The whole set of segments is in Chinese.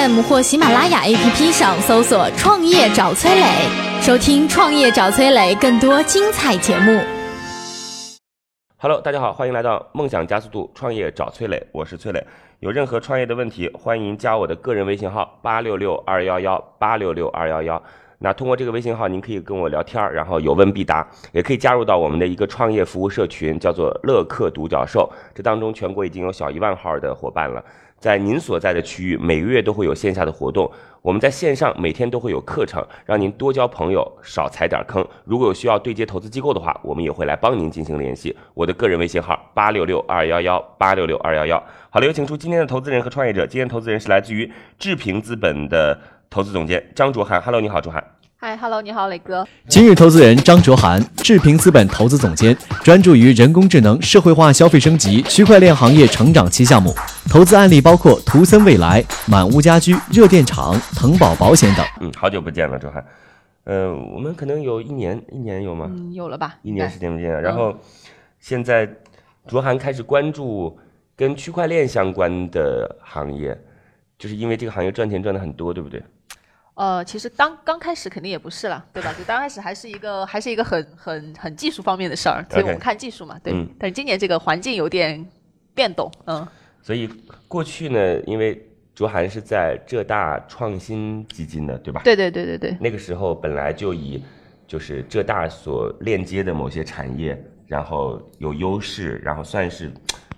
FM 或喜马拉雅 APP 上搜索“创业找崔磊”，收听“创业找崔磊”更多精彩节目。Hello，大家好，欢迎来到梦想加速度创业找崔磊，我是崔磊。有任何创业的问题，欢迎加我的个人微信号八六六二幺幺八六六二幺幺。那通过这个微信号，您可以跟我聊天，然后有问必答，也可以加入到我们的一个创业服务社群，叫做乐客独角兽。这当中全国已经有小一万号的伙伴了。在您所在的区域，每个月都会有线下的活动。我们在线上每天都会有课程，让您多交朋友，少踩点坑。如果有需要对接投资机构的话，我们也会来帮您进行联系。我的个人微信号八六六二幺幺八六六二幺幺。好了，有请出今天的投资人和创业者。今天投资人是来自于智平资本的投资总监张卓涵。Hello，你好，卓涵。嗨，Hello，你好，磊哥。今日投资人张卓涵，智平资本投资总监，专注于人工智能、社会化消费升级、区块链行业成长期项目，投资案例包括图森未来、满屋家居、热电厂、腾宝保险等。嗯，好久不见了，卓涵。呃，我们可能有一年，一年有吗？嗯，有了吧？一年时间不见了。然后现在卓涵开始关注跟区块链相关的行业，就是因为这个行业赚钱赚的很多，对不对？呃，其实刚刚开始肯定也不是了，对吧？就刚开始还是一个还是一个很很很技术方面的事儿，所以我们看技术嘛，对。嗯但是今年这个环境有点变动，嗯，所以过去呢，因为卓涵是在浙大创新基金的，对吧？对对对对对，那个时候本来就以就是浙大所链接的某些产业，然后有优势，然后算是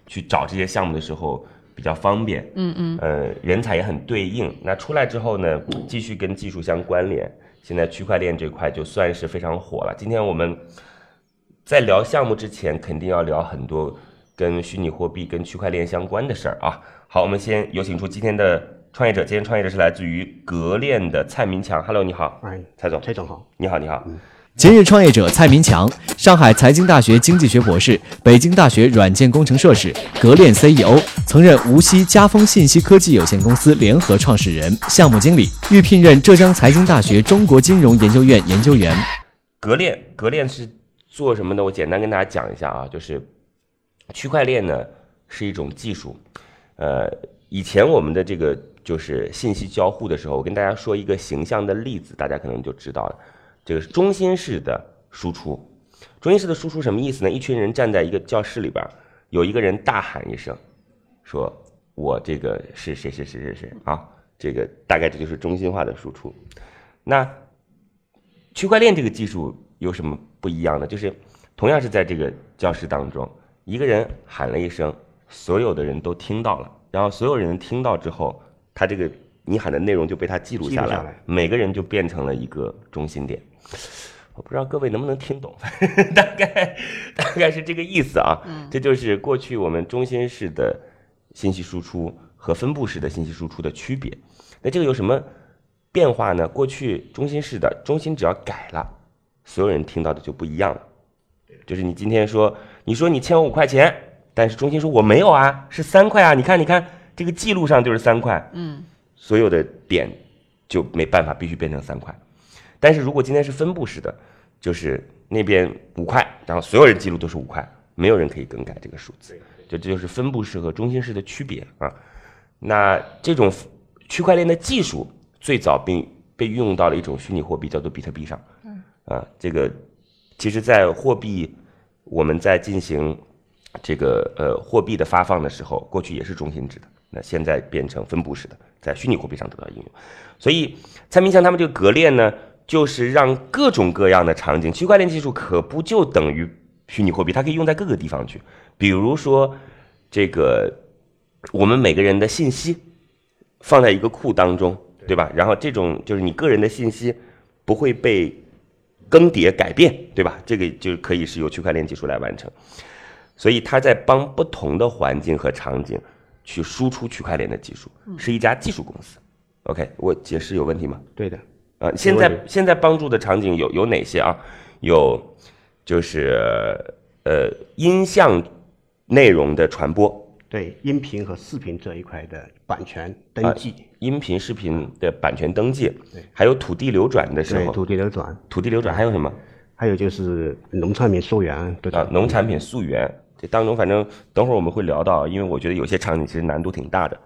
去找这些项目的时候比较方便。嗯嗯，呃，人才也很对应。那出来之后呢，继续跟技术相关联。现在区块链这块就算是非常火了。今天我们在聊项目之前，肯定要聊很多跟虚拟货币、跟区块链相关的事儿啊。好，我们先有请出今天的创业者。今天创业者是来自于格链的蔡明强。Hello，你好，哎，蔡总。蔡总好，你好，你好。今日创业者蔡明强，上海财经大学经济学博士，北京大学软件工程硕士，格链 CEO，曾任无锡嘉丰信息科技有限公司联合创始人、项目经理，预聘任浙江财经大学中国金融研究院研究员。格链，格链是做什么的？我简单跟大家讲一下啊，就是区块链呢是一种技术，呃，以前我们的这个就是信息交互的时候，我跟大家说一个形象的例子，大家可能就知道了，这个是中心式的输出。中心式的输出什么意思呢？一群人站在一个教室里边，有一个人大喊一声，说：“我这个是谁谁谁谁谁啊？”这个大概这就是中心化的输出。那区块链这个技术有什么不一样呢？就是同样是在这个教室当中，一个人喊了一声，所有的人都听到了，然后所有人听到之后，他这个你喊的内容就被他记录下来，记录下来每个人就变成了一个中心点。我不知道各位能不能听懂，大概大概是这个意思啊。这就是过去我们中心式的信息输出和分布式的信息输出的区别。那这个有什么变化呢？过去中心式的中心只要改了，所有人听到的就不一样了。就是你今天说，你说你欠我五块钱，但是中心说我没有啊，是三块啊。你看，你看这个记录上就是三块，嗯，所有的点就没办法，必须变成三块。但是如果今天是分布式的，就是那边五块，然后所有人记录都是五块，没有人可以更改这个数字。就这就是分布式和中心式的区别啊。那这种区块链的技术最早并被运用到了一种虚拟货币，叫做比特币上。嗯。啊，这个其实，在货币我们在进行这个呃货币的发放的时候，过去也是中心制的，那现在变成分布式的，在虚拟货币上得到应用。所以蔡明强他们这个格链呢，就是让各种各样的场景，区块链技术可不就等于虚拟货币，它可以用在各个地方去。比如说这个我们每个人的信息放在一个库当中，对吧？然后这种就是你个人的信息不会被更迭改变，对吧？这个就可以是由区块链技术来完成。所以它在帮不同的环境和场景去输出区块链的技术，是一家技术公司。OK，我解释有问题吗？对的，啊，现在现在帮助的场景有有哪些啊？有就是呃音像内容的传播，对音频和视频这一块的版权登记，音频视频的版权登记对，还有土地流转的时候，对土地流转，土地流转还有什么？还有就是农产品溯源，对啊？，农产品溯源，这当中反正等会儿我们会聊到，因为我觉得有些场景其实难度挺大的。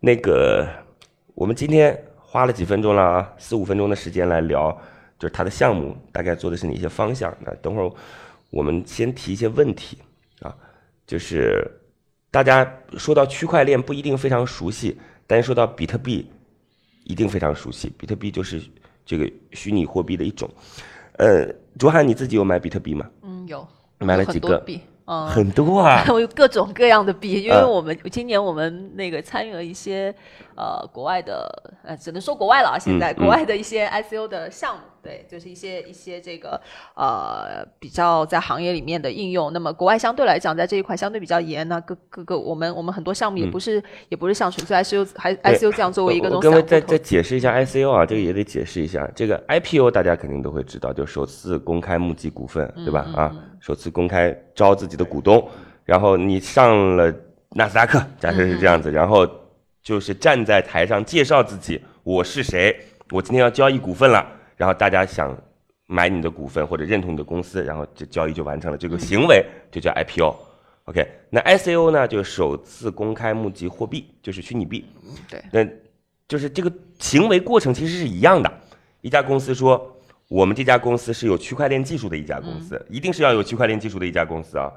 那个我们今天花了几分钟了啊，四五分钟的时间来聊，就是它的项目大概做的是哪些方向。那等会儿我们先提一些问题啊，就是大家说到区块链不一定非常熟悉，但是说到比特币一定非常熟悉。比特币就是这个虚拟货币的一种。呃，卓涵你自己有买比特币吗？嗯，有买了几个多币，嗯，很多啊，我有各种各样的币，因为嗯我们今年我们那个参与了一些呃国外的，呃只能说国外了啊，现在、嗯国外的一些 ICO 的项目，对，就是一些一些这个呃比较在行业里面的应用。那么国外相对来讲，在这一块相对比较严，那各各个我们我们很多项目也不是、也不是像纯粹 ICU 还 ICU 这样作为一个我我这种散户各位再再。解释一下 ICU 啊，这个也得解释一下。这个 IPO 大家肯定都会知道，就首次公开募集股份，对吧？啊，首次公开招自己的股东，然后你上了纳斯达克，假设是这样子，然后就是站在台上介绍自己，我是谁，我今天要交易股份了，然后大家想买你的股份或者认同你的公司，然后这交易就完成了，这个行为就叫 IPO。OK，那 ICO 呢，就是首次公开募集货币，就是虚拟币。对，那就是这个行为过程其实是一样的。一家公司说，我们这家公司是有区块链技术的一家公司，一定是要有区块链技术的一家公司啊，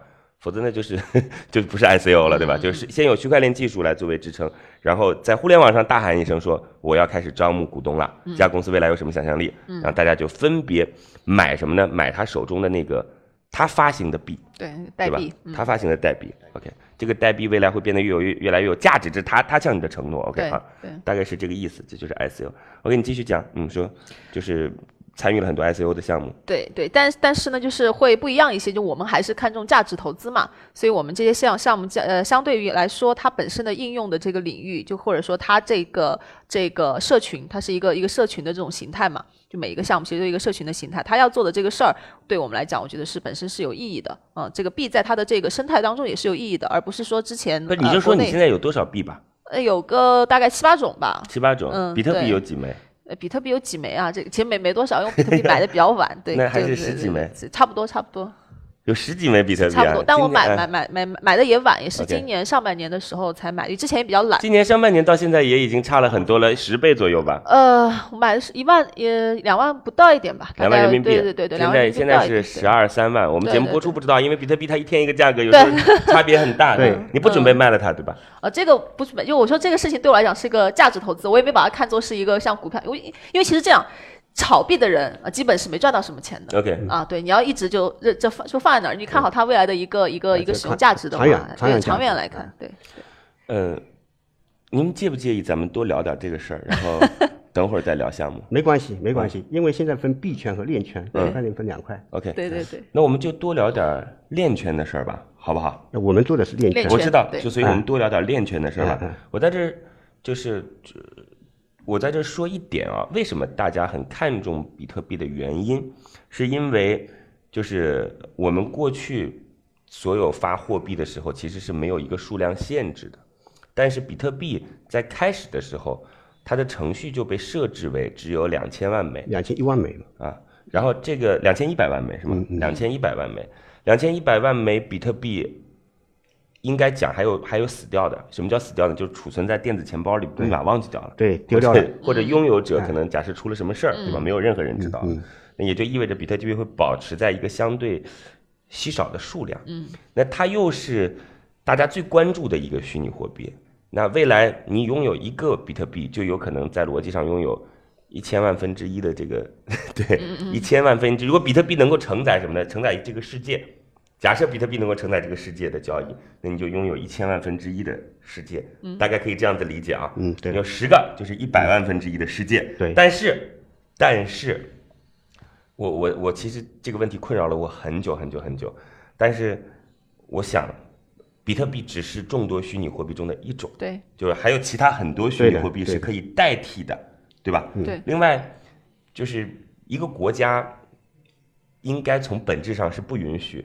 否则那就是 就不是 ICO 了，对吧？就是先有区块链技术来作为支撑，然后在互联网上大喊一声说我要开始招募股东了，这家公司未来有什么想象力，然后大家就分别买什么呢？买他手中的那个他发行的币，对，代币，？嗯他发行的代币，OK，这个代币未来会变得越有越越来越有价值，这是他他向你的承诺，OK 对啊对，大概是这个意思，这就是 ICO。OK，你继续讲，嗯，说就是参与了很多 ICO 的项目，对对，但但是呢，就是会不一样一些，就我们还是看重价值投资嘛，所以我们这些项项目价呃，相对于来说，它本身的应用的这个领域，就或者说它这个这个社群，它是一个一个社群的这种形态嘛，就每一个项目其实都一个社群的形态，它要做的这个事儿，对我们来讲，我觉得是本身是有意义的，嗯、这个币在它的这个生态当中也是有意义的，而不是说之前不是你就说你现在有多少币吧？呃有个大概七八种吧，七八种，嗯比特币有几枚？呃，比特币有几枚啊？这个其实没没多少，因为比特币买的比较晚，对，那还是对十几枚对差不多差不多。有十几枚比特币啊差不多，，但我买买买买买的也晚，也是今年上半年的时候才买，之前也比较懒。今年上半年到现在也已经差了很多了，十倍左右吧。呃，我买的是一万也两万不到一点吧，两万人民币，对对对对，两现在万人民币现在是十二三万，我们节目播出不知道，因为比特币它一天一个价格，有时候差别很大。对你不准备卖了它，对吧？呃，这个不是，就我说这个事情对我来讲是一个价值投资，我也没把它看作是一个像股票，因为因为其实这样炒币的人啊，基本是没赚到什么钱的。OK，啊，对，你要一直就这这放就放在那儿，你看好它未来的一个一个一个使用价值的话，长远长对远长远来看，对。嗯，您介不介意咱们多聊点这个事儿，然后 等会儿再聊项目没关系，没关系，因为现在分币圈和链圈，嗯区块链分两块。？OK，对对对，那我们就多聊点链圈的事儿吧，好不好？那我们做的是链圈我知道，就所以我们多聊点链圈的事儿吧。我在这儿就是，这我在这说一点啊，为什么大家很看重比特币的原因，是因为就是我们过去所有发货币的时候，其实是没有一个数量限制的，但是比特币在开始的时候，它的程序就被设置为只有两千万枚。两千一万枚嘛。啊，然后这个两千一百万枚是吗两千一百万枚，两千一百万枚比特币，应该讲还有还有死掉的。什么叫死掉呢？就是储存在电子钱包里，密码忘记掉了，对，丢掉了。或者拥有者可能假设出了什么事儿，对吧？没有任何人知道嗯嗯，那也就意味着比特币会保持在一个相对稀少的数量。嗯，那它又是大家最关注的一个虚拟货币。那未来你拥有一个比特币，就有可能在逻辑上拥有一千万分之一的这个，对，一千万分之。如果比特币能够承载什么呢？承载这个世界。假设比特币能够承载这个世界的交易，那你就拥有一千万分之一的世界，嗯。大概可以这样子理解啊。嗯对。有十个就是一百万分之一的世界。对。但是，但是，我我我其实这个问题困扰了我很久很久很久，但是我想，比特币只是众多虚拟货币中的一种，对。就是还有其他很多虚拟货币是可以代替的，对吧？对。另外，就是一个国家应该从本质上是不允许，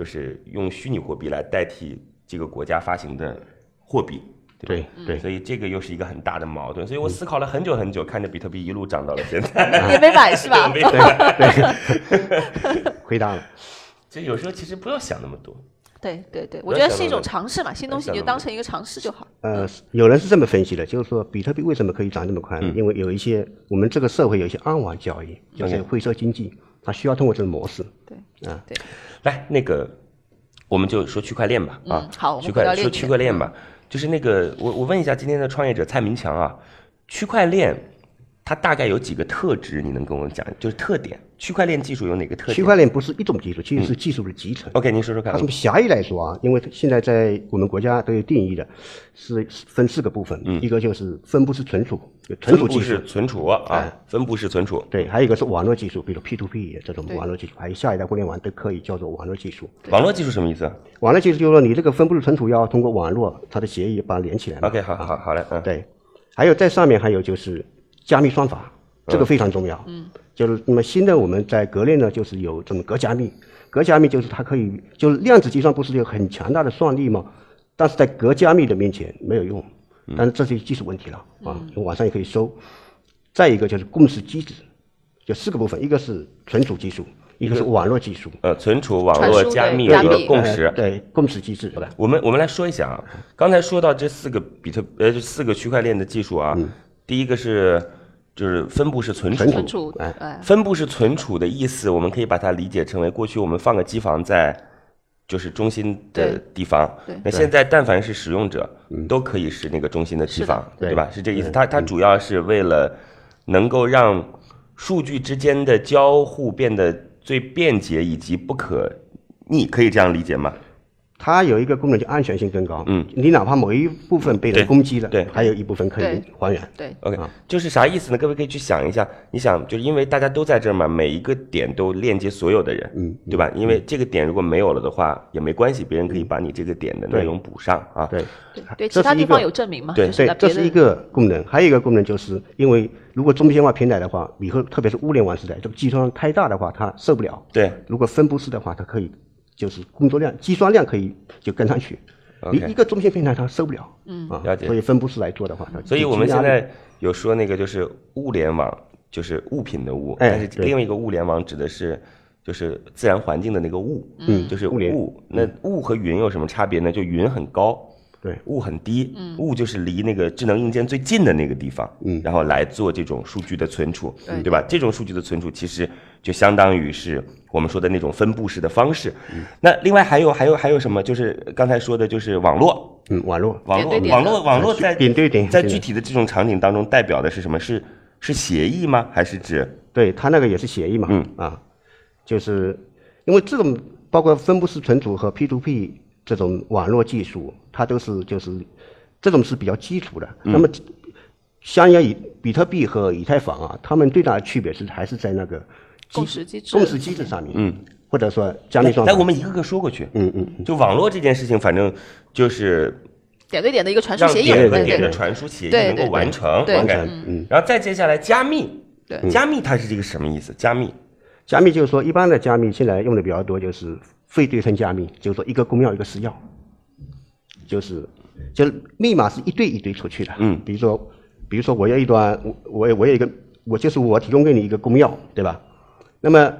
就是用虚拟货币来代替这个国家发行的货币。对对对，所以这个又是一个很大的矛盾，所以我思考了很久很久，看着比特币一路涨到了现在，也没买是吧？没买回答 了。就有时候其实不要想那么多，对对对，我觉得是一种尝试嘛，新东西你就当成一个尝试就好。呃，有人是这么分析的，就是说比特币为什么可以涨这么快呢？因为有一些我们这个社会有一些暗网交易，就是灰色经济，它需要通过这种模式。对啊，对，来，那个我们就说区块链吧，啊嗯，好区块说区块链吧，就是那个我我问一下今天的创业者蔡明强啊，区块链它大概有几个特质，你能跟我讲，就是特点，区块链技术有哪个特点？区块链不是一种技术，其实是技术的集成。OK，您说说看它。从狭义来说啊，因为现在在我们国家都有定义的，是分四个部分，一个就是分布式存储，就存储技术分布式，存储啊，分布式存储，对，还有一个是网络技术，比如 P to P 这种网络技术，还有下一代互联网都可以叫做网络技术。网络技术什么意思网络技术就是说你这个分布式存储要通过网络它的协议把它连起来。？OK，好好好嘞，嗯，对，还有在上面还有就是加密算法，这个非常重要。嗯，就是那么新的我们在格链呢，就是有这种格加密，格加密就是它可以，就是量子计算不是有很强大的算力吗？但是在格加密的面前没有用，但是这是技术问题了啊，网上也可以搜。再一个就是共识机制，就四个部分，一个是存储技术，一个是网络技术，呃，存储、网络加密对加密和共识呃。对共识机制。我们我们来说一下啊，刚才说到这四个比特呃这四个区块链的技术啊，第一个是就是分布式存储，存储，哎。哎，分布式存储的意思，我们可以把它理解成为过去我们放个机房在就是中心的地方。对，那现在但凡是使用者都可以是那个中心的机房，对吧？是这个意思。它它主要是为了能够让数据之间的交互变得最便捷以及不可逆，可以这样理解吗？它有一个功能就安全性更高，嗯，你哪怕某一部分被人攻击了，对还有一部分可以还原。对 OK，就是啥意思呢？各位可以去想一下，你想，就是因为大家都在这儿嘛，每一个点都链接所有的人，嗯，对吧？因为这个点如果没有了的话，也没关系，别人可以把你这个点的内容补上啊。对，对其他地方有证明吗？对对这是一个功能，还有一个功能就是因为如果中心化平台的话，以后特别是物联网时代，这个计算量太大的话，它受不了。对，如果分布式的话，它可以就是工作量、计算量可以就跟上去。OK 一一个中心平台它受不了，嗯啊了解，所以分布式来做的话，所以我们现在有说那个就是物联网，就是物品的物，哎但是另外一个物联网指的是就是自然环境的那个物，嗯就是物联物。那物和云有什么差别呢？就云很高，对。物很低，物就是离那个智能硬件最近的那个地方，嗯。然后来做这种数据的存储，对。对吧？这种数据的存储其实就相当于是我们说的那种分布式的方式。嗯。那另外还有还有还有什么？就是刚才说的，就是网络，嗯网络。网络网络网络在点对点在具体的这种场景当中代表的是什么？是是协议吗？还是指？对它那个也是协议嘛，嗯。啊，就是因为这种包括分布式存储和 P2P 这种网络技术，它都是就是这种是比较基础的。嗯那么相较于比特币和以太坊啊，它们最大的区别是还是在那个共识机制共识机制上面，嗯，或者说加密算法。来，我们一个个说过去。嗯嗯，就网络这件事情，反正就是点对点的一个传输协议，点对点的传输协议对能够完成对嗯。然后再接下来加密，对加密它是一个什么意思？加密加密就是说，一般的加密现在用的比较多，就是非对称加密，就是说一个公钥一个私钥，就是就是密码是一对一对出去的。嗯比如说，比如说我有一段，我我有我有一个，我就是我提供给你一个公钥，对吧？那么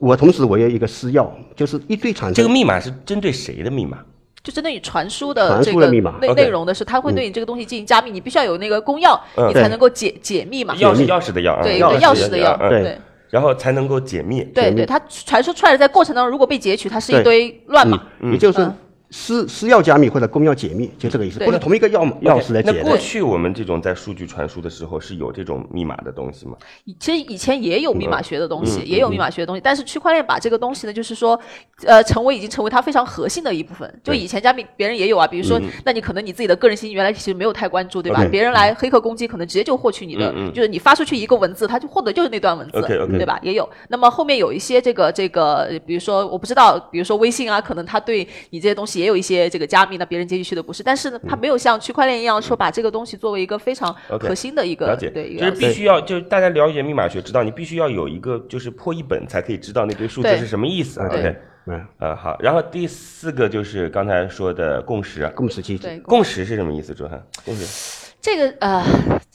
我同时我有一个私钥，就是一对产生。这个密码是针对谁的密码？就针对你传输的传这个输的密码内内容的是，它会对你这个东西进行加密，你必须要有那个公钥，嗯你才能够解解密嘛。钥匙钥匙的钥啊，对，钥匙的钥，对然后才能够解密。对对，它传输出来的在过程当中，如果被截取，它是一堆乱码。也就是嗯私私钥加密或者公钥解密，就这个意思，对或者同一个钥钥匙来解的。那过去我们这种在数据传输的时候是有这种密码的东西吗？其实以前也有密码学的东嗯西，也有密码学的东西，但是区块链把这个东西呢，就是说，呃，成为已经成为它非常核心的一部分。就以前加密别人也有啊，比如说，那你可能你自己的个人信息原来其实没有太关注，对吧别人来黑客攻击，可能直接就获取你的，就是你发出去一个文字，他就获得就是那段文字 OK，OK 对吧？也有。那么后面有一些这个这个，呃比如说我不知道，比如说微信啊，可能他对你这些东西也有一些这个加密，那别人接进去的不是，但是呢，它没有像区块链一样说把这个东西作为一个非常核心的一个了解，对就是必须要，就是大家了解密码学，知道你必须要有一个就是破译本，才可以知道那堆数字是什么意思。对 OK，嗯，呃，好，然后第四个就是刚才说的共识，共识机制。共识是什么意思？周涵，共识，这个呃，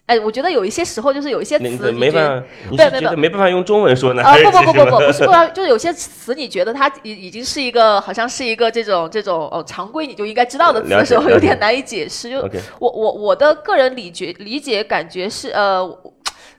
哎，我觉得有一些时候就是有一些词，你没办法，对没办觉得没办法用中文说呢？啊不不不不不，不是不然，就是有些词你觉得它已已经是一个好像是一个这种这种哦常规你就应该知道的词的时候，有点难以解释。就 OK 我我我的个人理解理解感觉是呃。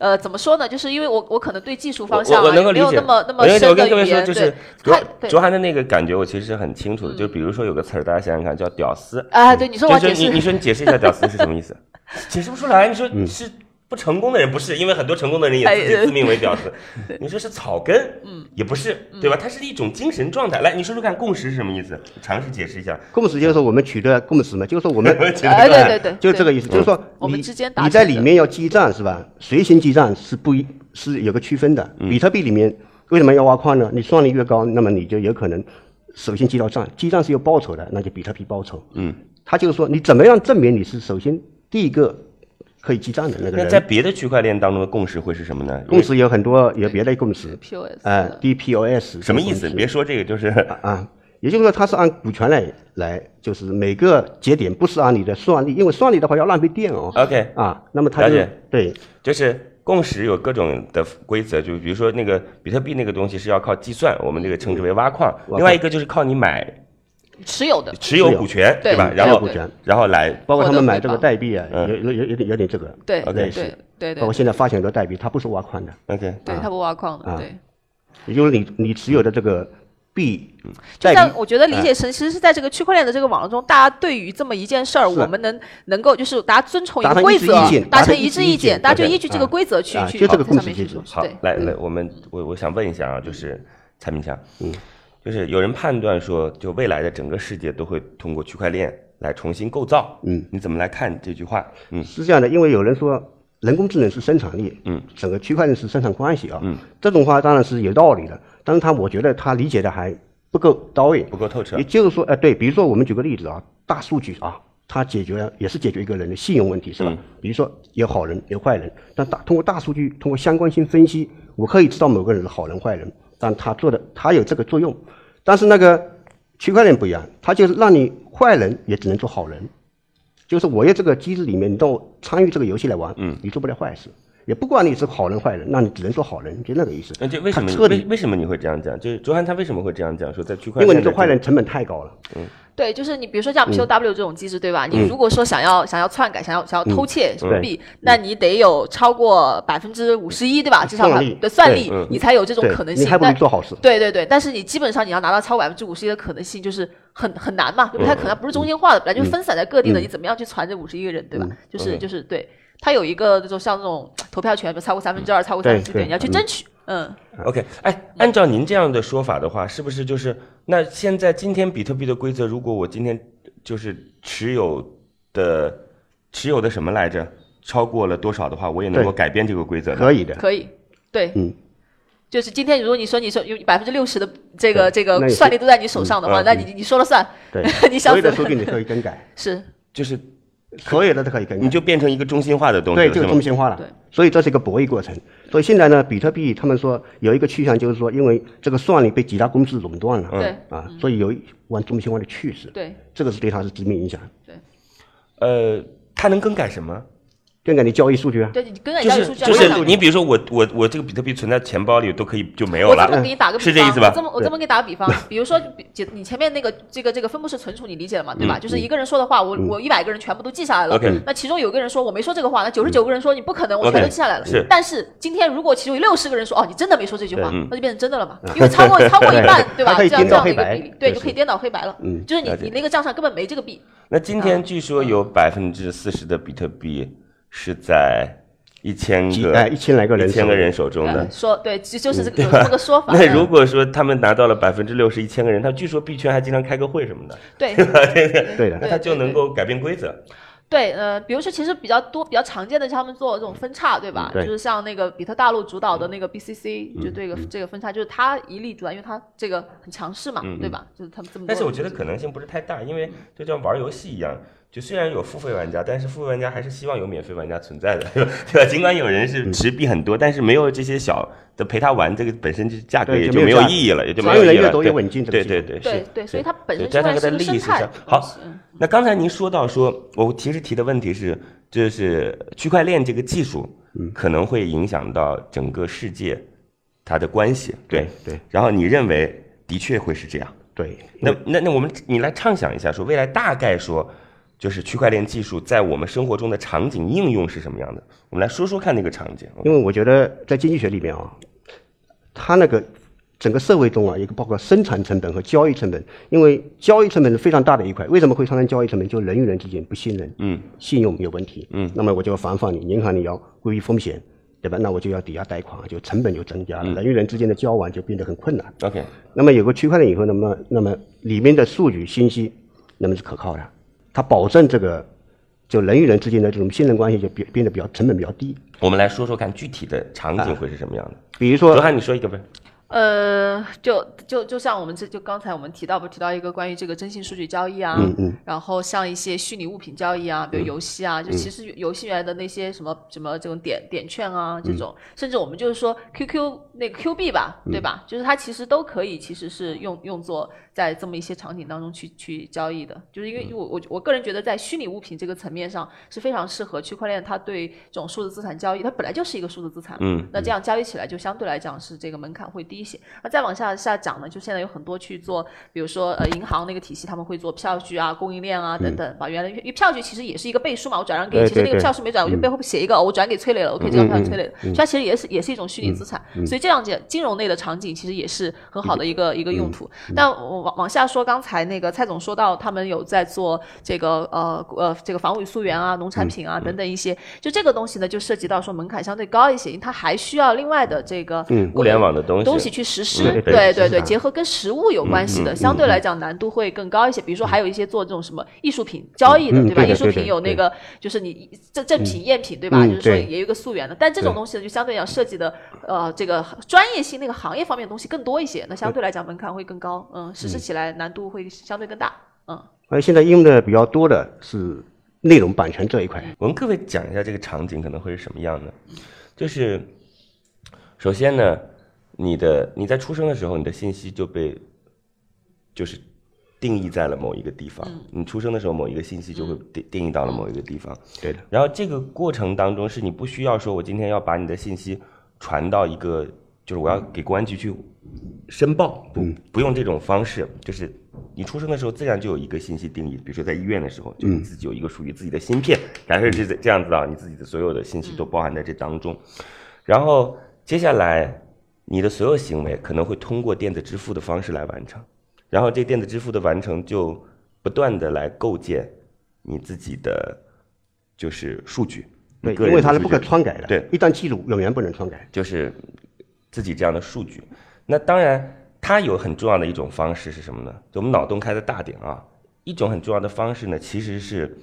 呃，怎么说呢？就是因为我我可能对技术方向我我啊没有那么那么深的语言，跟各位说，就是对，卓卓涵的那个感觉，我其实是很清楚的。就比如说有个词儿，大家想想看，叫“屌丝”。啊，对，你说我要解释就是你你说你解释一下“屌丝”是什么意思？解释不出来。你说嗯是不成功的人不是，因为很多成功的人也自自命为屌丝。你说是草根，嗯，也不是，对吧？它是一种精神状态。来，你说说看，共识是什么意思？尝试解释一下。共识就是说我们取得共识嘛，就是说我们 哎，对对对，对就这个意思，就是说我们你之间达你在里面要记账是吧？随行记账是不一是有个区分的。比特币里面为什么要挖矿呢？你算力越高，那么你就有可能首先记到账，记账是有报酬的，那就比特币报酬。嗯，他就是说你怎么样证明你是首先第一个可以记账的那个那在？别的区块链当中的共识会是什么呢？共识有很多有别的共识，POS 哎，DPoS 什么意思？别说这个，就是啊，也就是说它是按股权来来，就是每个节点不是按你的算力，因为算力的话要浪费电哦。OK 啊，那么它就了解。对。就是共识有各种的规则，就比如说那个比特币那个东西是要靠计算，我们这个称之为挖矿；另外一个就是靠你买持有的，持有股权，对。吧？然后股权然后来包括他们买这个代币啊，嗯。有有有有点有点这个，对 OK 对是。对对对包括现在发行很多代币，它不是挖矿的，OK。对，它不挖矿的，啊。对。也就是你你持有的这个币就代币，像我觉得理解成，其实是在这个区块链的这个网络中，大家对于这么一件事儿，我们能能够就是大家遵从一达成一致个规则意见，达成一致意见见，大家就依据这个啊规则去去啊就这个往上面去做共识机制。好，，来来，我们我我想问一下啊，就是蔡明强，嗯，就是有人判断说，就未来的整个世界都会通过区块链来重新构造，嗯，你怎么来看这句话？嗯是这样的，因为有人说人工智能是生产力，嗯，整个区块链是生产关系啊，嗯，这种话当然是有道理的，但是他我觉得他理解的还不够到位，不够透彻也就是说，呃，对，比如说我们举个例子啊，大数据啊，它解决了也是解决一个人的信用问题，是吧？嗯比如说有好人有坏人，但大通过大数据，通过相关性分析，我可以知道某个人是好人坏人，但他做的他有这个作用，但是那个区块链不一样，它就是让你坏人也只能做好人，就是我有这个机制里面，你到参与这个游戏来玩，嗯，你做不了坏事。也不管你是好人坏人，那你只能做好人，就那个意思。那就为什么它彻底为为什么你会这样讲？就是卓涵他为什么会这样讲？说在区块链因为你做坏人成本太高了。对，就是你比如说像 POW 这种机制，对吧？嗯你如果说想要想要篡改、想要想要偷窃什么对币，那你得有超过百分之五十一，对吧？至少算的算力你才有这种可能性。你还不如做好事。对对对，但是你基本上你要拿到超过百分之五十一的可能性，就是很很难嘛，就不太？可能不是中心化的，本来就分散在各地的，嗯你怎么样去传这五十一个人，对吧？就是嗯就是对，它有一个这种像这种投票权，比如超过三分之二、超过三分之一，对。你要去争取。嗯，OK，哎，按照您这样的说法的话，是不是就是那现在今天比特币的规则，如果我今天就是持有的持有的什么来着，超过了多少的话，我也能够改变这个规则呢？可以的。可以，对，嗯，就是今天如果你说你说有百分之六十的这个这个算力都在你手上的话，嗯那你你说了算，对。你想所有的怎么数据你可以更改，是。就是所有的都可以更改。你就变成一个中心化的东西对，了，就中心化了。对，所以这是一个博弈过程。所以现在呢，比特币他们说有一个趋向，就是说因为这个算力被几大公司垄断了，对啊，所以有往中心化的趋势。对这个是对它是致命影响。对呃，它能更改什么？更改你交易数据啊，对，你更改交易数据啊，就是你比如说我我我这个比特币存在钱包里都可以就没有了我了，这么给你打个比方，是这意思吧我这么我这么给你打个比方，比如说，比你前面那个这个这个分布式存储，你理解了吗？对吧？就是一个人说的话，我我一百个人全部都记下来了。OK 那其中有个人说我没说这个话，那九十九个人说你不可能，我全都记下来了。是但是今天如果其中有六十个人说哦，你真的没说这句话嗯，那就变成真的了嘛？因为超过 超过一半，对吧？它可以这样这样的一个颠倒黑白比例，对，就就可以颠倒黑白了。嗯就是你你那个账上根本没这个币。那今天据说有百分之四十的比特币是在一千个几哎1000来个人一千个人手中的，。说对，就就是这个有这么个 说法。那嗯如果说他们拿到了百分之六十，一千个人，他据说币圈还经常开个会什么的，对 对的那他就能够改变规则。对，呃，比如说其实比较多、比较常见的，像他们做这种分叉，对吧？就是像那个比特大陆主导的那个 BCC，、就这个嗯这个分叉，就是它一力主导，因为它这个很强势嘛，嗯对吧？就是他们这么。但是我觉得可能性不是太大，因为就像玩游戏一样，就虽然有付费玩家，但是付费玩家还是希望有免费玩家存在的，对吧？尽管有人嗯是持币很多，但是没有这些小的陪他玩，这个本身就价格也就没有就没有意义了，也就没有意义了。对对对对，是对对，所以它本身它的利益是生好那刚才您说到说，我其实提的问题是，就是区块链这个技术可能会影响到整个世界它的关系，对对然后你认为的确会是这样？对，那那那我们你来畅想一下，说未来大概说，就是区块链技术在我们生活中的场景应用是什么样的？我们来说说看那个场景。因为我觉得在经济学里面啊，它那个整个社会中啊，一个包括生产成本和交易成本，因为交易成本是非常大的一块。为什么会产生交易成本？就人与人之间不信任，嗯，信用有问题，嗯，那么我就要防范你，银行你要规避风险，对吧？那我就要抵押贷款，就成本就增加了，人与人之间的交往就变得很困难。OK，那么有个区块链以后，那么那么里面的数据信息那么是可靠的，它保证这个就人与人之间的这种信任关系就变变得比较成本比较低。我们来说说看具体的场景会是什么样的。比如说罗汉，你说一个呗。呃，就就就像我们这就刚才我们提到不提到一个关于这个征信数据交易啊，嗯嗯。然后像一些虚拟物品交易啊，比如游戏啊，就其实游戏原来的那些什么什么这种点点券啊这种，甚至我们就是说 QQ 那个 Q 币吧，对吧？就是它其实都可以其实是用用作在这么一些场景当中去去交易的，就是因为我我我个人觉得在虚拟物品这个层面上是非常适合区块链，它对这种数字资产交易，它本来就是一个数字资产那这样交易起来就相对来讲是这个门槛会低一些。那再往下下讲呢，就现在有很多去做，比如说呃银行那个体系，他们会做票据啊、供应链啊等等，把原来因为票据其实也是一个背书嘛，我转让给你，其实那个票是没转，我就背后写一个，我转给崔磊了，我可以这张票崔磊了，所以它其实也是也是一种虚拟资产，所以这样子金融类的场景其实也是很好的一个一个用途。但我往往下说，刚才那个蔡总说到他们有在做这个呃呃这个防伪溯源啊、农产品啊等等一些，就这个东西呢，就涉及到说门槛相对高一些，因为它还需要另外的这个嗯物联网的东西去实施，对对对结合跟实物有关嗯系的，相对来讲难度会更高一些。比如说还有一些做这种什么艺术品交易的，对吧？嗯对的艺术品有那个就是你正正品、赝品，对吧？嗯就是说也有一个溯源的，但这种东西呢，就相对要涉及的呃这个专业性那个行业方面的东西更多一些，那相对。来讲门槛会更高，嗯，实施起来难度会相对更大，嗯。而现在用的比较多的是内容版权这一块。我们各位讲一下这个场景可能会是什么样的，就是首先呢，你的你在出生的时候，你的信息就被就是定义在了某一个地方，你出生的时候某一个信息就会定定义到了某一个地方，对的，然后这个过程当中是你不需要说我今天要把你的信息传到一个，就是我要给公安局去申报，不不用这种方式，就是你出生的时候自然就有一个信息定义，比如说在医院的时候，就你自己有一个属于自己的芯片，假设是这这样子啊，你自己的所有的信息都包含在这当中，然后接下来你的所有行为可能会通过电子支付的方式来完成，然后这电子支付的完成就不断的来构建你自己的就是数据，对，因为它是不可篡改的。对，一旦记录，永远不能篡改。就是自己这样的数据。那当然，它有很重要的一种方式是什么呢？就我们脑洞开的大点啊，一种很重要的方式呢，其实是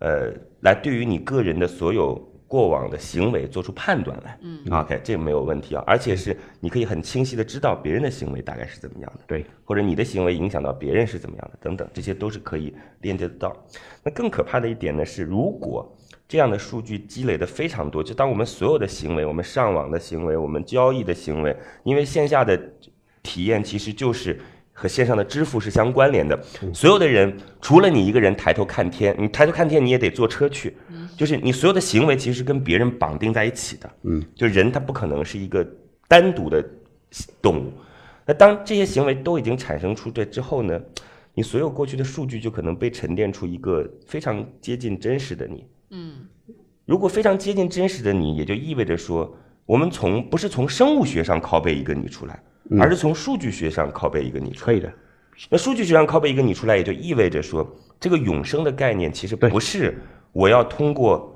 呃，来对于你个人的所有过往的行为做出判断来。嗯，OK，这个没有问题啊，而且是你可以很清晰的知道别人的行为大概是怎么样的。对，或者你的行为影响到别人是怎么样的，等等，这些都是可以链接得到。那更可怕的一点呢是，如果这样的数据积累的非常多，就当我们所有的行为，我们上网的行为，我们交易的行为，因为线下的体验其实就是。和线上的支付是相关联的，所有的人除了你一个人抬头看天，你抬头看天你也得坐车去，就是你所有的行为其实是跟别人绑定在一起的，嗯，就人他不可能是一个单独的动物，那当这些行为都已经产生出这之后呢，你所有过去的数据就可能被沉淀出一个非常接近真实的你。嗯，如果非常接近真实的你，也就意味着说，我们从不是从生物学上拷贝一个你出来，而是从数据学上拷贝一个你出来。可以的。那数据学上拷贝一个你出来，也就意味着说，这个永生的概念其实不是我要通过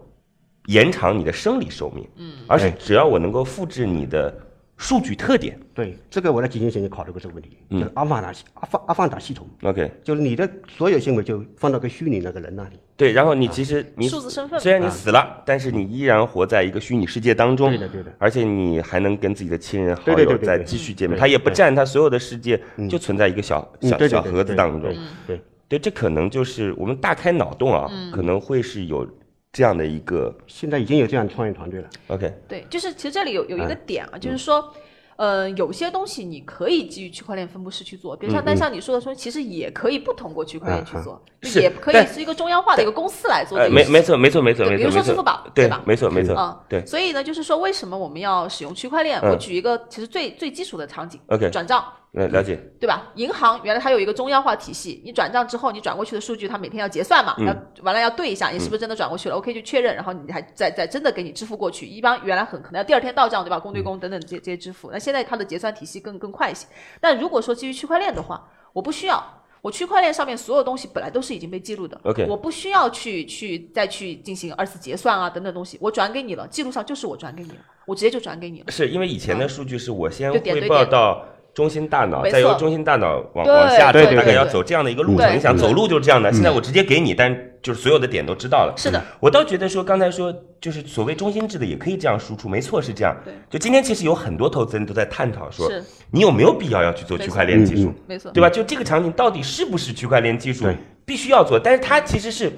延长你的生理寿命，嗯，而是只要我能够复制你的数据特点。对，这个我在几年前就考虑过这个问题，嗯。就是阿凡达系阿凡阿凡达系统，OK，就是你的所有行为就放到个虚拟那个人那里。对，然后你其实你数字身份。虽然你死了，但是你依然活在一个虚拟世界当中，对的对的。而且你还能跟自己的亲人好友再继续见面，他也不占他所有的世界，就存在一个小小小嗯对对对对盒子当中。对。这可能就是我们大开脑洞啊，可能会是有这样的一个现在已经有这样的创业团队了。OK，对，就是其实这里有有一个嗯点啊，就是说。呃，有些东西你可以基于区块链分布式去做，比如像，但像你说的说，其实也可以不通过区块链去做，是也可以是一个中央化的一个公司来做呃，这个事情。没没错没错没错没错，比如说支付宝对对吧没错没错嗯，对所以呢，就是说为什么我们要使用区块链？嗯我举一个其实最最基础的场景 OK 转账。呃了解，对吧？银行原来它有一个中央化体系，你转账之后，你转过去的数据，它每天要结算嘛，嗯要完了要对一下，你是不是真的转过去了、o k 就确认，然后你还再再真的给你支付过去。一般原来很可能要第二天到账，对吧？公对公等等这些这些支付，那现在它的结算体系更更快一些。但如果说基于区块链的话，我不需要。我区块链上面所有东西本来都是已经被记录的 OK 我不需要去去再去进行二次结算啊等等东西，我转给你了，记录上就是我转给你了，我直接就转给你了。是因为以前的数据是我先就点汇报对点到中心大脑，再由中心大脑往往下走，大概要走这样的一个路程。你想走路就是这样的，现在我直接给你，但就是所有的点都知道了。是的，我倒觉得说刚才说就是所谓中心制的也可以这样输出，没错是这样对。就今天其实有很多投资人都在探讨说，你有没有必要要去做区块链技术？没错，对吧？就这个场景到底是不是区块链技术必须要做？但是它其实是，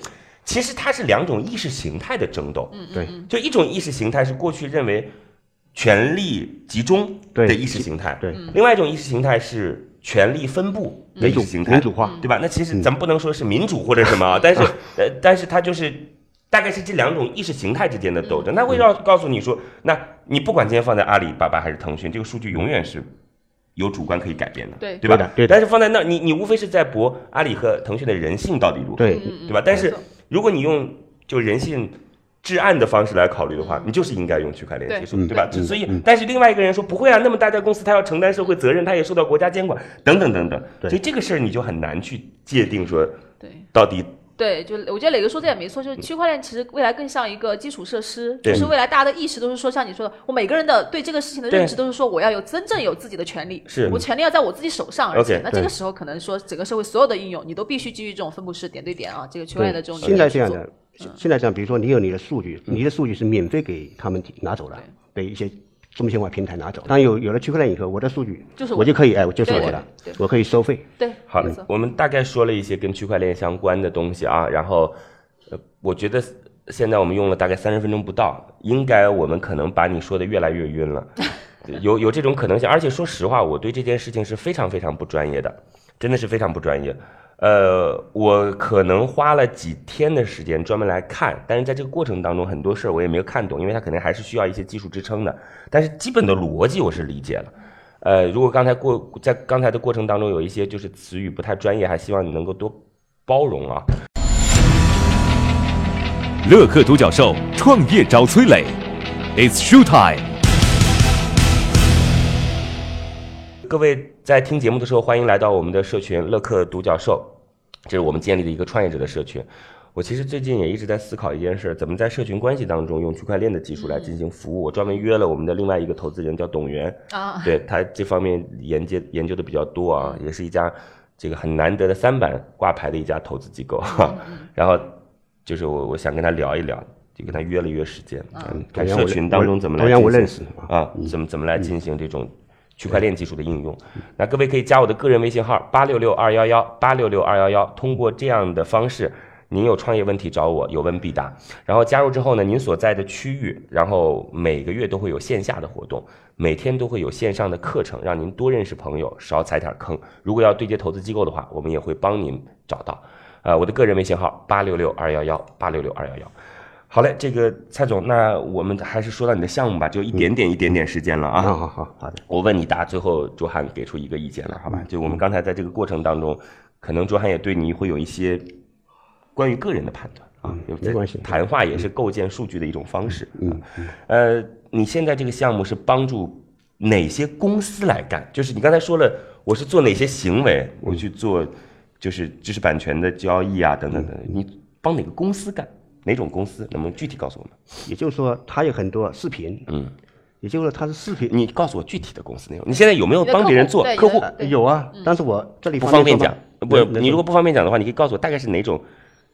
其实它是两种意识形态的争斗。嗯对，就一种意识形态是过去认为权力集中的对意识形态，对。嗯。另外一种意识形态是权力分布的意识形态，民主化。嗯。对吧？那其实咱们不能说是民主或者什么啊，但是呃，但是它就是。大概是这两种意识形态之间的斗嗯。争，那会要告诉你说，那你不管今天放在阿里巴巴还是腾讯，这个数据永远是有主观可以改变的，对。对吧？对但是放在那，你你无非是在博阿里和腾讯的人性到底如何，对。对吧？但是如果你用就人性至暗的方式来考虑的话，你就是应该用区块链技术，对。对吧？嗯所以，但是另外一个人说不会啊，那么大家公司他要承担社会责任，他也受到国家监管，等等等等，对。所以这个事儿你就很难去界定说对。到底对，就我觉得磊哥说这也没错，就是区块链其实未来更像一个基础设施，对。就是未来大家的意识都是说，像你说的，我每个人的对这个事情的认知都是说，我要有真正有自己的权利，是。我权利要在我自己手上，而且那这个时候可能说整个社会所有的应用，你都必须基于这种分布式点对点啊，这个区块链的这种理现在这样的，现现在这样，比如说你有你的数据，你的数据是免费给他们拿走了，被一些中心化平台拿走。当有有了区块链以后，我的数据就是我我就可以哎，我就是对我的我可以收费。对，好了，我们大概说了一些跟区块链相关的东西啊，然后，呃，我觉得现在我们用了大概三十分钟不到，应该我们可能把你说的越来越晕了，有有这种可能性。而且说实话，我对这件事情是非常非常不专业的，真的是非常不专业。呃，我可能花了几天的时间专门来看，但是在这个过程当中，很多事儿我也没有看懂，因为它肯定还是需要一些技术支撑的。但是基本的逻辑我是理解了。呃，如果刚才过在刚才的过程当中有一些就是词语不太专业，还希望你能够多包容啊。乐客独角兽创业找崔磊，It's show time。各位在听节目的时候，欢迎来到我们的社群乐客独角兽，这是我们建立的一个创业者的社群。我其实最近也一直在思考一件事，怎么在社群关系当中用区块链的技术来进行服务。我专门约了我们的另外一个投资人，叫董源，啊，对他这方面研究研究的比较多啊，也是一家这个很难得的三板挂牌的一家投资机构哈。然后就是我我想跟他聊一聊，就跟他约了约时间，嗯，看社群当中怎么来认识啊，怎么怎么来进行这种区块链技术的应用。那各位可以加我的个人微信号八六六二幺幺八六六二幺幺，通过这样的方式。您有创业问题找我，有问必答。然后加入之后呢，您所在的区域，然后每个月都会有线下的活动，每天都会有线上的课程，让您多认识朋友，少踩点坑。如果要对接投资机构的话，我们也会帮您找到。呃，我的个人微信号八六六二幺幺八六六二幺幺。好嘞，这个蔡总，那我们还是说到你的项目吧，就一点点一点点时间了啊。好好好好的，我问你答，最后卓涵给出一个意见了，好吧？就我们刚才在这个过程当中，可能卓涵也对你会有一些关于个人的判断啊，有没关系谈话也是构建数据的一种方式。嗯，呃，你现在这个项目是帮助哪些公司来干？就是你刚才说了，我是做哪些行为，我去做就是知识版权的交易啊，等等等等，你帮哪个公司干？哪种公司？能不能具体告诉我们？也就是说，它有很多视频，嗯，也就是说它是视频，你告诉我具体的公司内容，你现在有没有帮别人做客户有啊，但是我这里不方便讲，不，你如果不方便讲的话，你可以告诉我大概是哪种。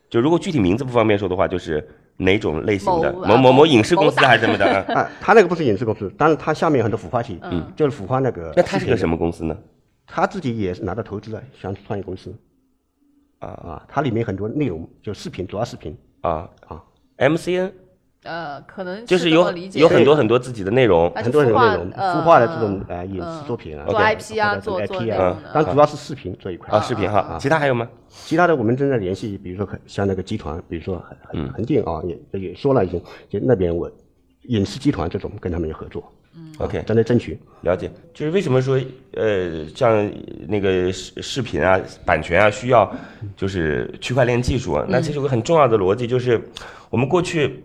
就如果具体名字不方便说的话，就是哪种类型的某啊某某影视公司还是什么的？啊 啊，他那个不是影视公司，但是他下面有很多孵化器，嗯，就是孵化那个。那他是个什么？公司呢？他自己也是拿到投资的，像创业公司。啊啊，它里面很多内容就视频，主要视频啊啊，MCN 呃，可能就是有有很多很多自己的内容，很多很多内容，呃孵化的这种呃影嗯视作品啊，做 IP 啊做做 IP 啊但主要是视频这一块啊，视频哈，其他还有吗？其他的我们正在联系，比如说很像那个集团，比如说恒嗯恒恒电啊，也也说了已经，就那边我影视集团这种跟他们有合作，OK 正在争取。了解，就是为什么说呃，像那个视视频啊、版权啊，需要就是区块链技术啊？那其实有个很重要的逻辑，就是我们过去，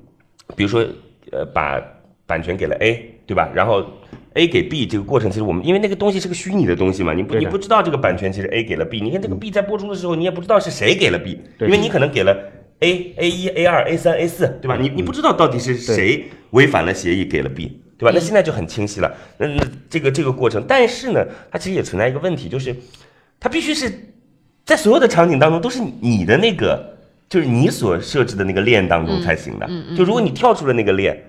比如说呃，把版权给了 A，对吧？然后 A 给 B 这个过程，其实我们因为那个东西是个虚拟的东西嘛，你不你不知道这个版权其实 A 给了 B，你看这个 B 在播出的时候，你也不知道是谁给了 B，对因为你可能给了 A A 一 A 二 A 三 A 四，对吧？你你不知道到底是谁违反了协议给了 B，对吧？那现在就很清晰了。那那这个这个过程，但是呢，它其实也存在一个问题，就是它必须是在所有的场景当中都是你的那个，就是你所设置的那个链当中才行的。就如果你跳出了那个链，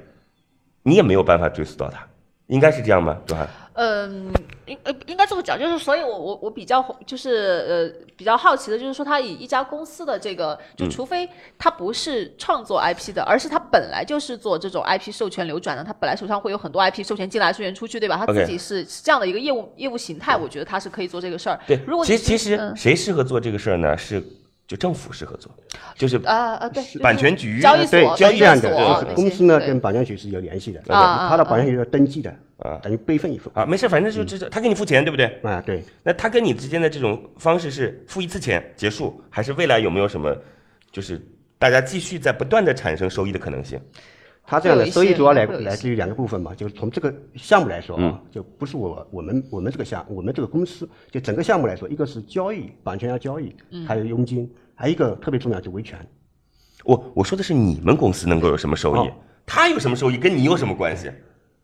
你也没有办法追溯到它，应该是这样吗？对吧？嗯，应呃应该这么讲，就是所以我，我我比较就是呃比较好奇的，就是说，他以一家公司的这个，嗯就除非他不是创作 IP 的，而是他本来就是做这种 IP 授权流转的，他本来手上会有很多 IP 授权进来、授权出去，对吧？他自己是是这样的一个业务业务形态，我觉得他是可以做这个事儿。对，如果其实其实谁适合做这个事儿呢？是就政府适合做，就是啊啊对，版权局交易所、对，交易是这样的，所就是公司呢跟版权局是有联系的，他的版权局要登记的，啊等于备份一份啊，没事，反正就这这，他给你付钱，对不对？啊，对。那他跟你之间的这种方式是付一次钱结束，还是未来有没有什么，就是大家继续在不断的产生收益的可能性？它这样的收益主要来来自于两个部分嘛，就是从这个项目来说嗯。啊，就不是我我们我们这个项我们这个公司就整个项目来说，一个是交易版权要交易，嗯。还有佣金，还有一个特别重要就维权。我我说的是你们公司能够有什么收益？哦，他有什么收益跟你有什么关系？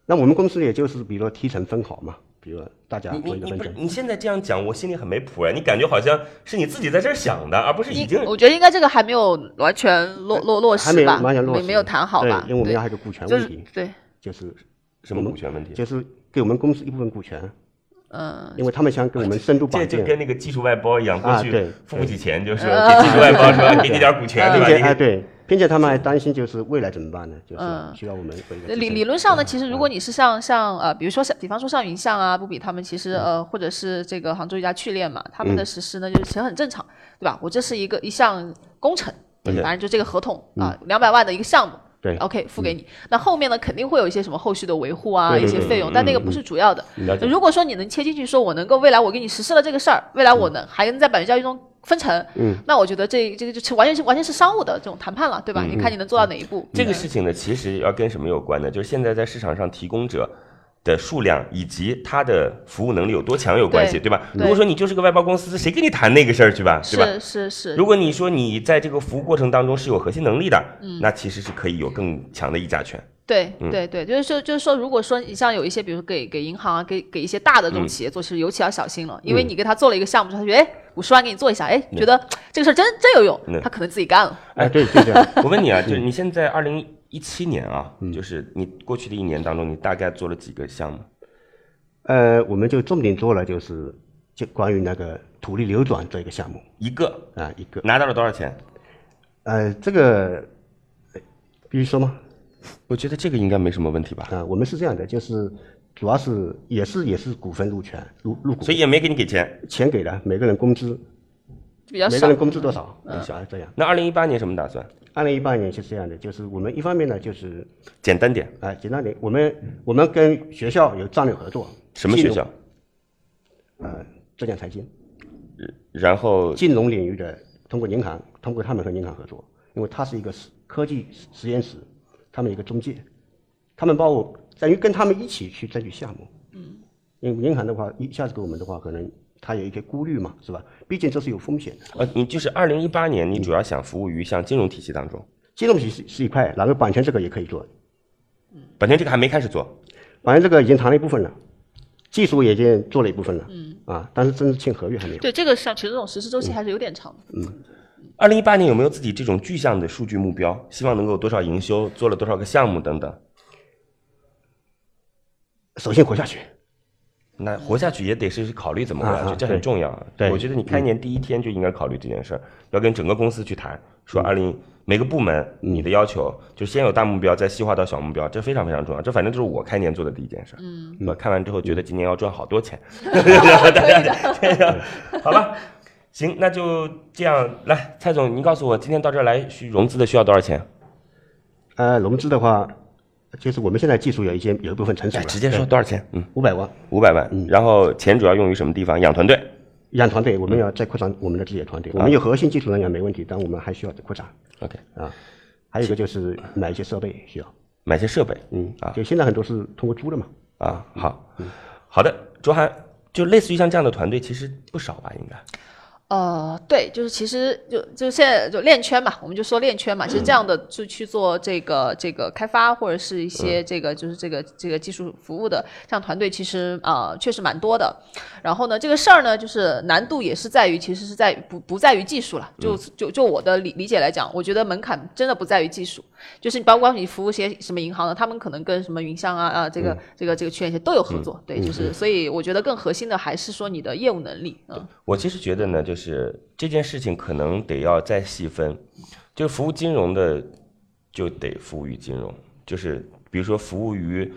那我们公司也就是比如说提成分好嘛，比如大家你做一个分成。你你不是你现在这样讲，我心里很没谱啊！你感觉好像是你自己在这儿想的，而不是已经我觉得应该这个还没有完全落落落实吧还没有完全落实，没没有谈好吧？对，因为我们对要还有个股权问题，对，就是什么股权问题？就是给我们公司一部分股权，嗯，因为他们想给我们深度这绑定，就跟那个技术外包一样，过去付不起钱，就是 给技术外包说给你点股权，对吧？对，并且他们还担心就是未来怎么办呢？就是嗯需要我们理理论上呢，其实如果你是像像呃，比如说像比方说像云象啊、不比他们，其实呃，或者是这个杭州一家趣练嘛，他们的实施呢，就是其实很正常，对吧？我这是一个一项工程，对反正就这个合同啊，两百万的一个项目。对，OK，付给你。那后面呢，肯定会有一些什么后续的维护啊，一些费用，但那个不是主要的。如果说你能切进去，说我能够未来我给你实施了这个事儿，未来我能还能在版权交易中分成，嗯，那我觉得这这个就完全是完全是商务的这种谈判了，对吧？你看你能做到哪一步？这个事情呢，其实要跟什么有关呢？就是现在在市场上提供者的数量以及它的服务能力有多强有关系，对对吧？如果说你就是个外包公司，谁跟你谈那个事儿去吧，对吧？是是是，如果你说你在这个服务过程当中是有核心能力的，嗯那其实是可以有更强的议价权。对嗯对对，就是说，就是说，如果说你像有一些，比如说给给银行啊，给给一些大的这种企业做，其实尤其要小心了，因为你给他做了一个项目之后，他觉得哎五十万给你做一下，哎觉得这个事儿真真有用嗯，他可能自己干了。哎，对，对对。我问你啊，就是你现在二零一七年啊，就是你过去的一年当中，你大概做了几个项目？呃，我们就重点做了就是就关于那个土地流转这一个项目一个啊，一个拿到了多少钱？呃，这个呃必须说吗？我觉得这个应该没什么问题吧，啊，我们是这样的，就是主要是也是也是股份入权入入股，所以也没给你给钱。钱给了每个人工资，比较少每个人。工资多少，小孩这样。那二零一八年什么打算？二零一八年是这样的，就是我们一方面呢，就是简单点，啊，简单点，我们我们跟学校有战略合作，什么学校？呃，浙江财经然后金融领域的，通过银行，通过他们和银行合作，因为它是一个实科技实验室，他们有一个中介，他们帮我等于跟他们一起去争取项目。嗯，因为银行的话，一下子给我们的话，可能他有一些顾虑嘛，是吧？毕竟这是有风险的。呃，你就是二零一八年，你主要想服务于像金融体系当中，金融体系是一块，然后版权这个也可以做。版权这个还没开始做，版权这个已经谈了一部分了，技术也已经做了一部分了，嗯啊，但是真正签合约还没有。对这个像，其实这种实施周期还是有点长的。二零一八年有没有自己这种具象的数据目标？希望能够多少营收，做了多少个项目等等。首先活下去，那活下去也得是考虑怎么活下去，这很重要。对我觉得你开年第一天就应该考虑这件事儿，要跟整个公司去谈，说二零每个部门你的要求就先有大目标，再细化到小目标，这非常非常重要。这反正就是我开年做的第一件事。嗯，我看完之后觉得今年要赚好多钱，大家这样好吧？行，那就这样。来，蔡总，您告诉我，今天到这儿来需融资的需要多少钱？呃，融资的话，就是我们现在技术有一些有一部分成熟了，哎直接说多少钱？嗯，五百万。五百万。嗯然后钱主要用于什么地方？养团队。养团队，我们要再扩张我们的自己的团队。我们有核心技术人员没问题，但我们还需要扩张 OK，啊。还有一个就是买一些设备需要，买些设备。嗯啊就现在很多是通过租的嘛。啊，好，好的，卓涵，就类似于像这样的团队，其实不少吧？应该。呃，对，就是其实就就现在就链圈嘛，我们就说链圈嘛，其实这样的就去做这个这个开发或者是一些这个就是这个这个技术服务的这样团队，其实啊、呃确实蛮多的。然后呢，这个事儿呢，就是难度也是在于，其实是在于不不在于技术了，就就就我的理理解来讲，我觉得门槛真的不在于技术，就是你包括你服务些什么银行的，他们可能跟什么云商啊啊这个、这个这个区块链都有合作，对，就是所以我觉得更核心的还是说你的业务能力，嗯。我其实觉得呢，就是这件事情可能得要再细分，就是服务金融的就得服务于金融，就是比如说服务于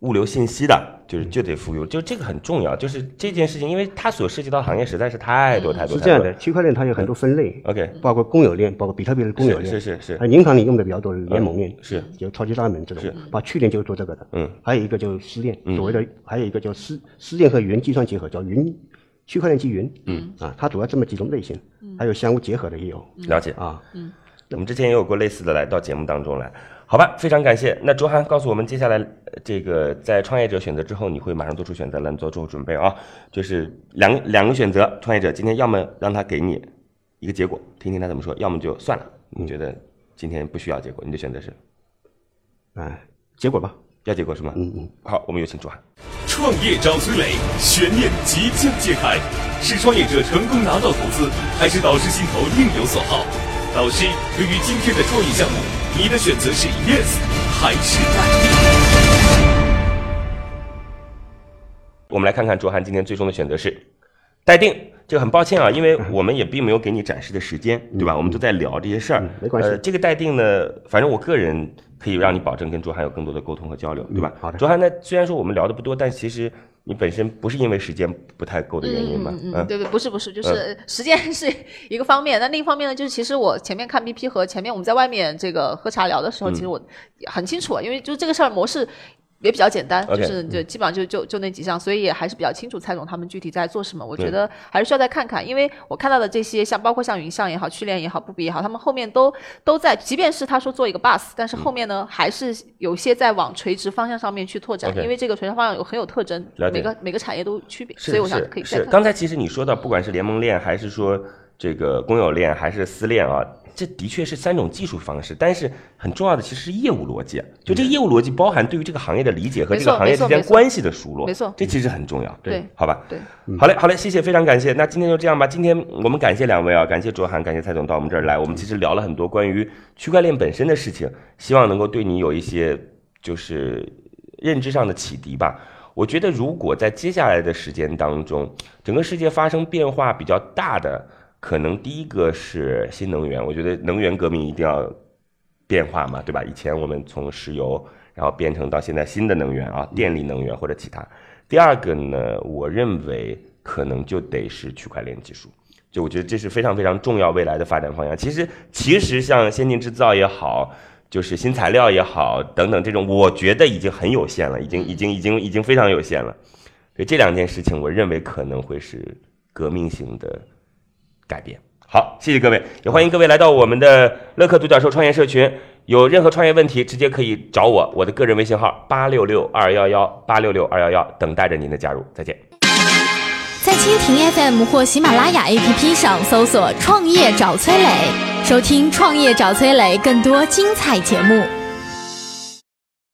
物流信息的，就是就得服务，就这个很重要。就是这件事情，因为它所涉及到的行业实在是太多太多。太多是这样的，区块链它有很多分类 OK 包括公有链，包括比特币的公有链，是是是是。银行里用的比较多的联盟链，嗯是。就超级大门这种是，把去年就是做这个的，嗯，还有一个就是私链，所谓的还有一个叫私私链和云计算结合，叫云区块链基云，嗯啊，它主要这么几种类型，还有相互结合的也有了解。啊，嗯我们之前也有过类似的来到节目当中来，好吧，非常感谢。那卓涵告诉我们，接下来呃这个在创业者选择之后，你会马上做出选择来做做准备啊，就是两两个选择，创业者今天要么让他给你一个结果，听听他怎么说，要么就算了，你觉得今天不需要结果，你的选择是哎，结果吧，要结果是吗？嗯嗯。好，我们有请卓涵。创业找崔磊，悬念即将揭开，是创业者成功拿到投资，还是导师心头另有所好？导师，对于今天的创业项目，你的选择是 yes 还是 no？我们来看看卓涵今天最终的选择是待定。这个很抱歉啊，因为我们也并没有给你展示的时间，对吧？我们都在聊这些事儿，嗯没关系呃，这个待定呢，反正我个人可以让你保证跟卓涵有更多的沟通和交流，对吧？好的卓涵呢，虽然说我们聊的不多，但其实你本身不是因为时间不太够的原因嘛，嗯嗯嗯，对对，不是不是，就是时间是一个方面，那另一方面呢，就是其实我前面看 BP 和前面我们在外面这个喝茶聊的时候，其实我很清楚，因为就这个事儿模式。也比较简单就是就基本上就就就那几项，所以也还是比较清楚蔡总他们具体在做什么。我觉得还是需要再看看，因为我看到的这些像包括像云象也好、区链也好、不比也好，他们后面都都在，即便是他说做一个 bus，但是后面呢、还是有些在往垂直方向上面去拓展因为这个垂直方向有很有特征每个每个产业都有区别，所以我想。可以再看看。刚才其实你说到，不管是联盟链，还是说这个公有链，还是私链啊，这的确是三种技术方式，但是很重要的其实是业务逻辑。就这个业务逻辑包含对于这个行业的理解和这个行业之间关系的熟络，没错这其实很重要。对好吧。对，好嘞，好嘞，谢谢，非常感谢。那今天就这样吧。今天我们感谢两位啊，感谢卓涵，感谢蔡总到我们这儿来。我们其实聊了很多关于区块链本身的事情，希望能够对你有一些就是认知上的启迪吧。我觉得如果在接下来的时间当中，整个世界发生变化比较大的，可能第一个是新能源。我觉得能源革命一定要变化嘛，对吧？以前我们从石油，然后变成到现在新的能源啊，电力能源或者其他。第二个呢，我认为可能就得是区块链技术。就我觉得这是非常非常重要未来的发展方向。其实其实像先进制造也好，就是新材料也好等等这种，我觉得已经很有限了，已经已经已经已经非常有限了。所以这两件事情，我认为可能会是革命性的改变。好，谢谢各位，也欢迎各位来到我们的乐客独角兽创业社群。有任何创业问题，直接可以找我，我的个人微信号八六六二幺幺八六六二幺幺，等待着您的加入。再见。在蜻蜓 FM 或喜马拉雅 APP 上搜索“创业找崔磊”，收听“创业找崔磊”更多精彩节目。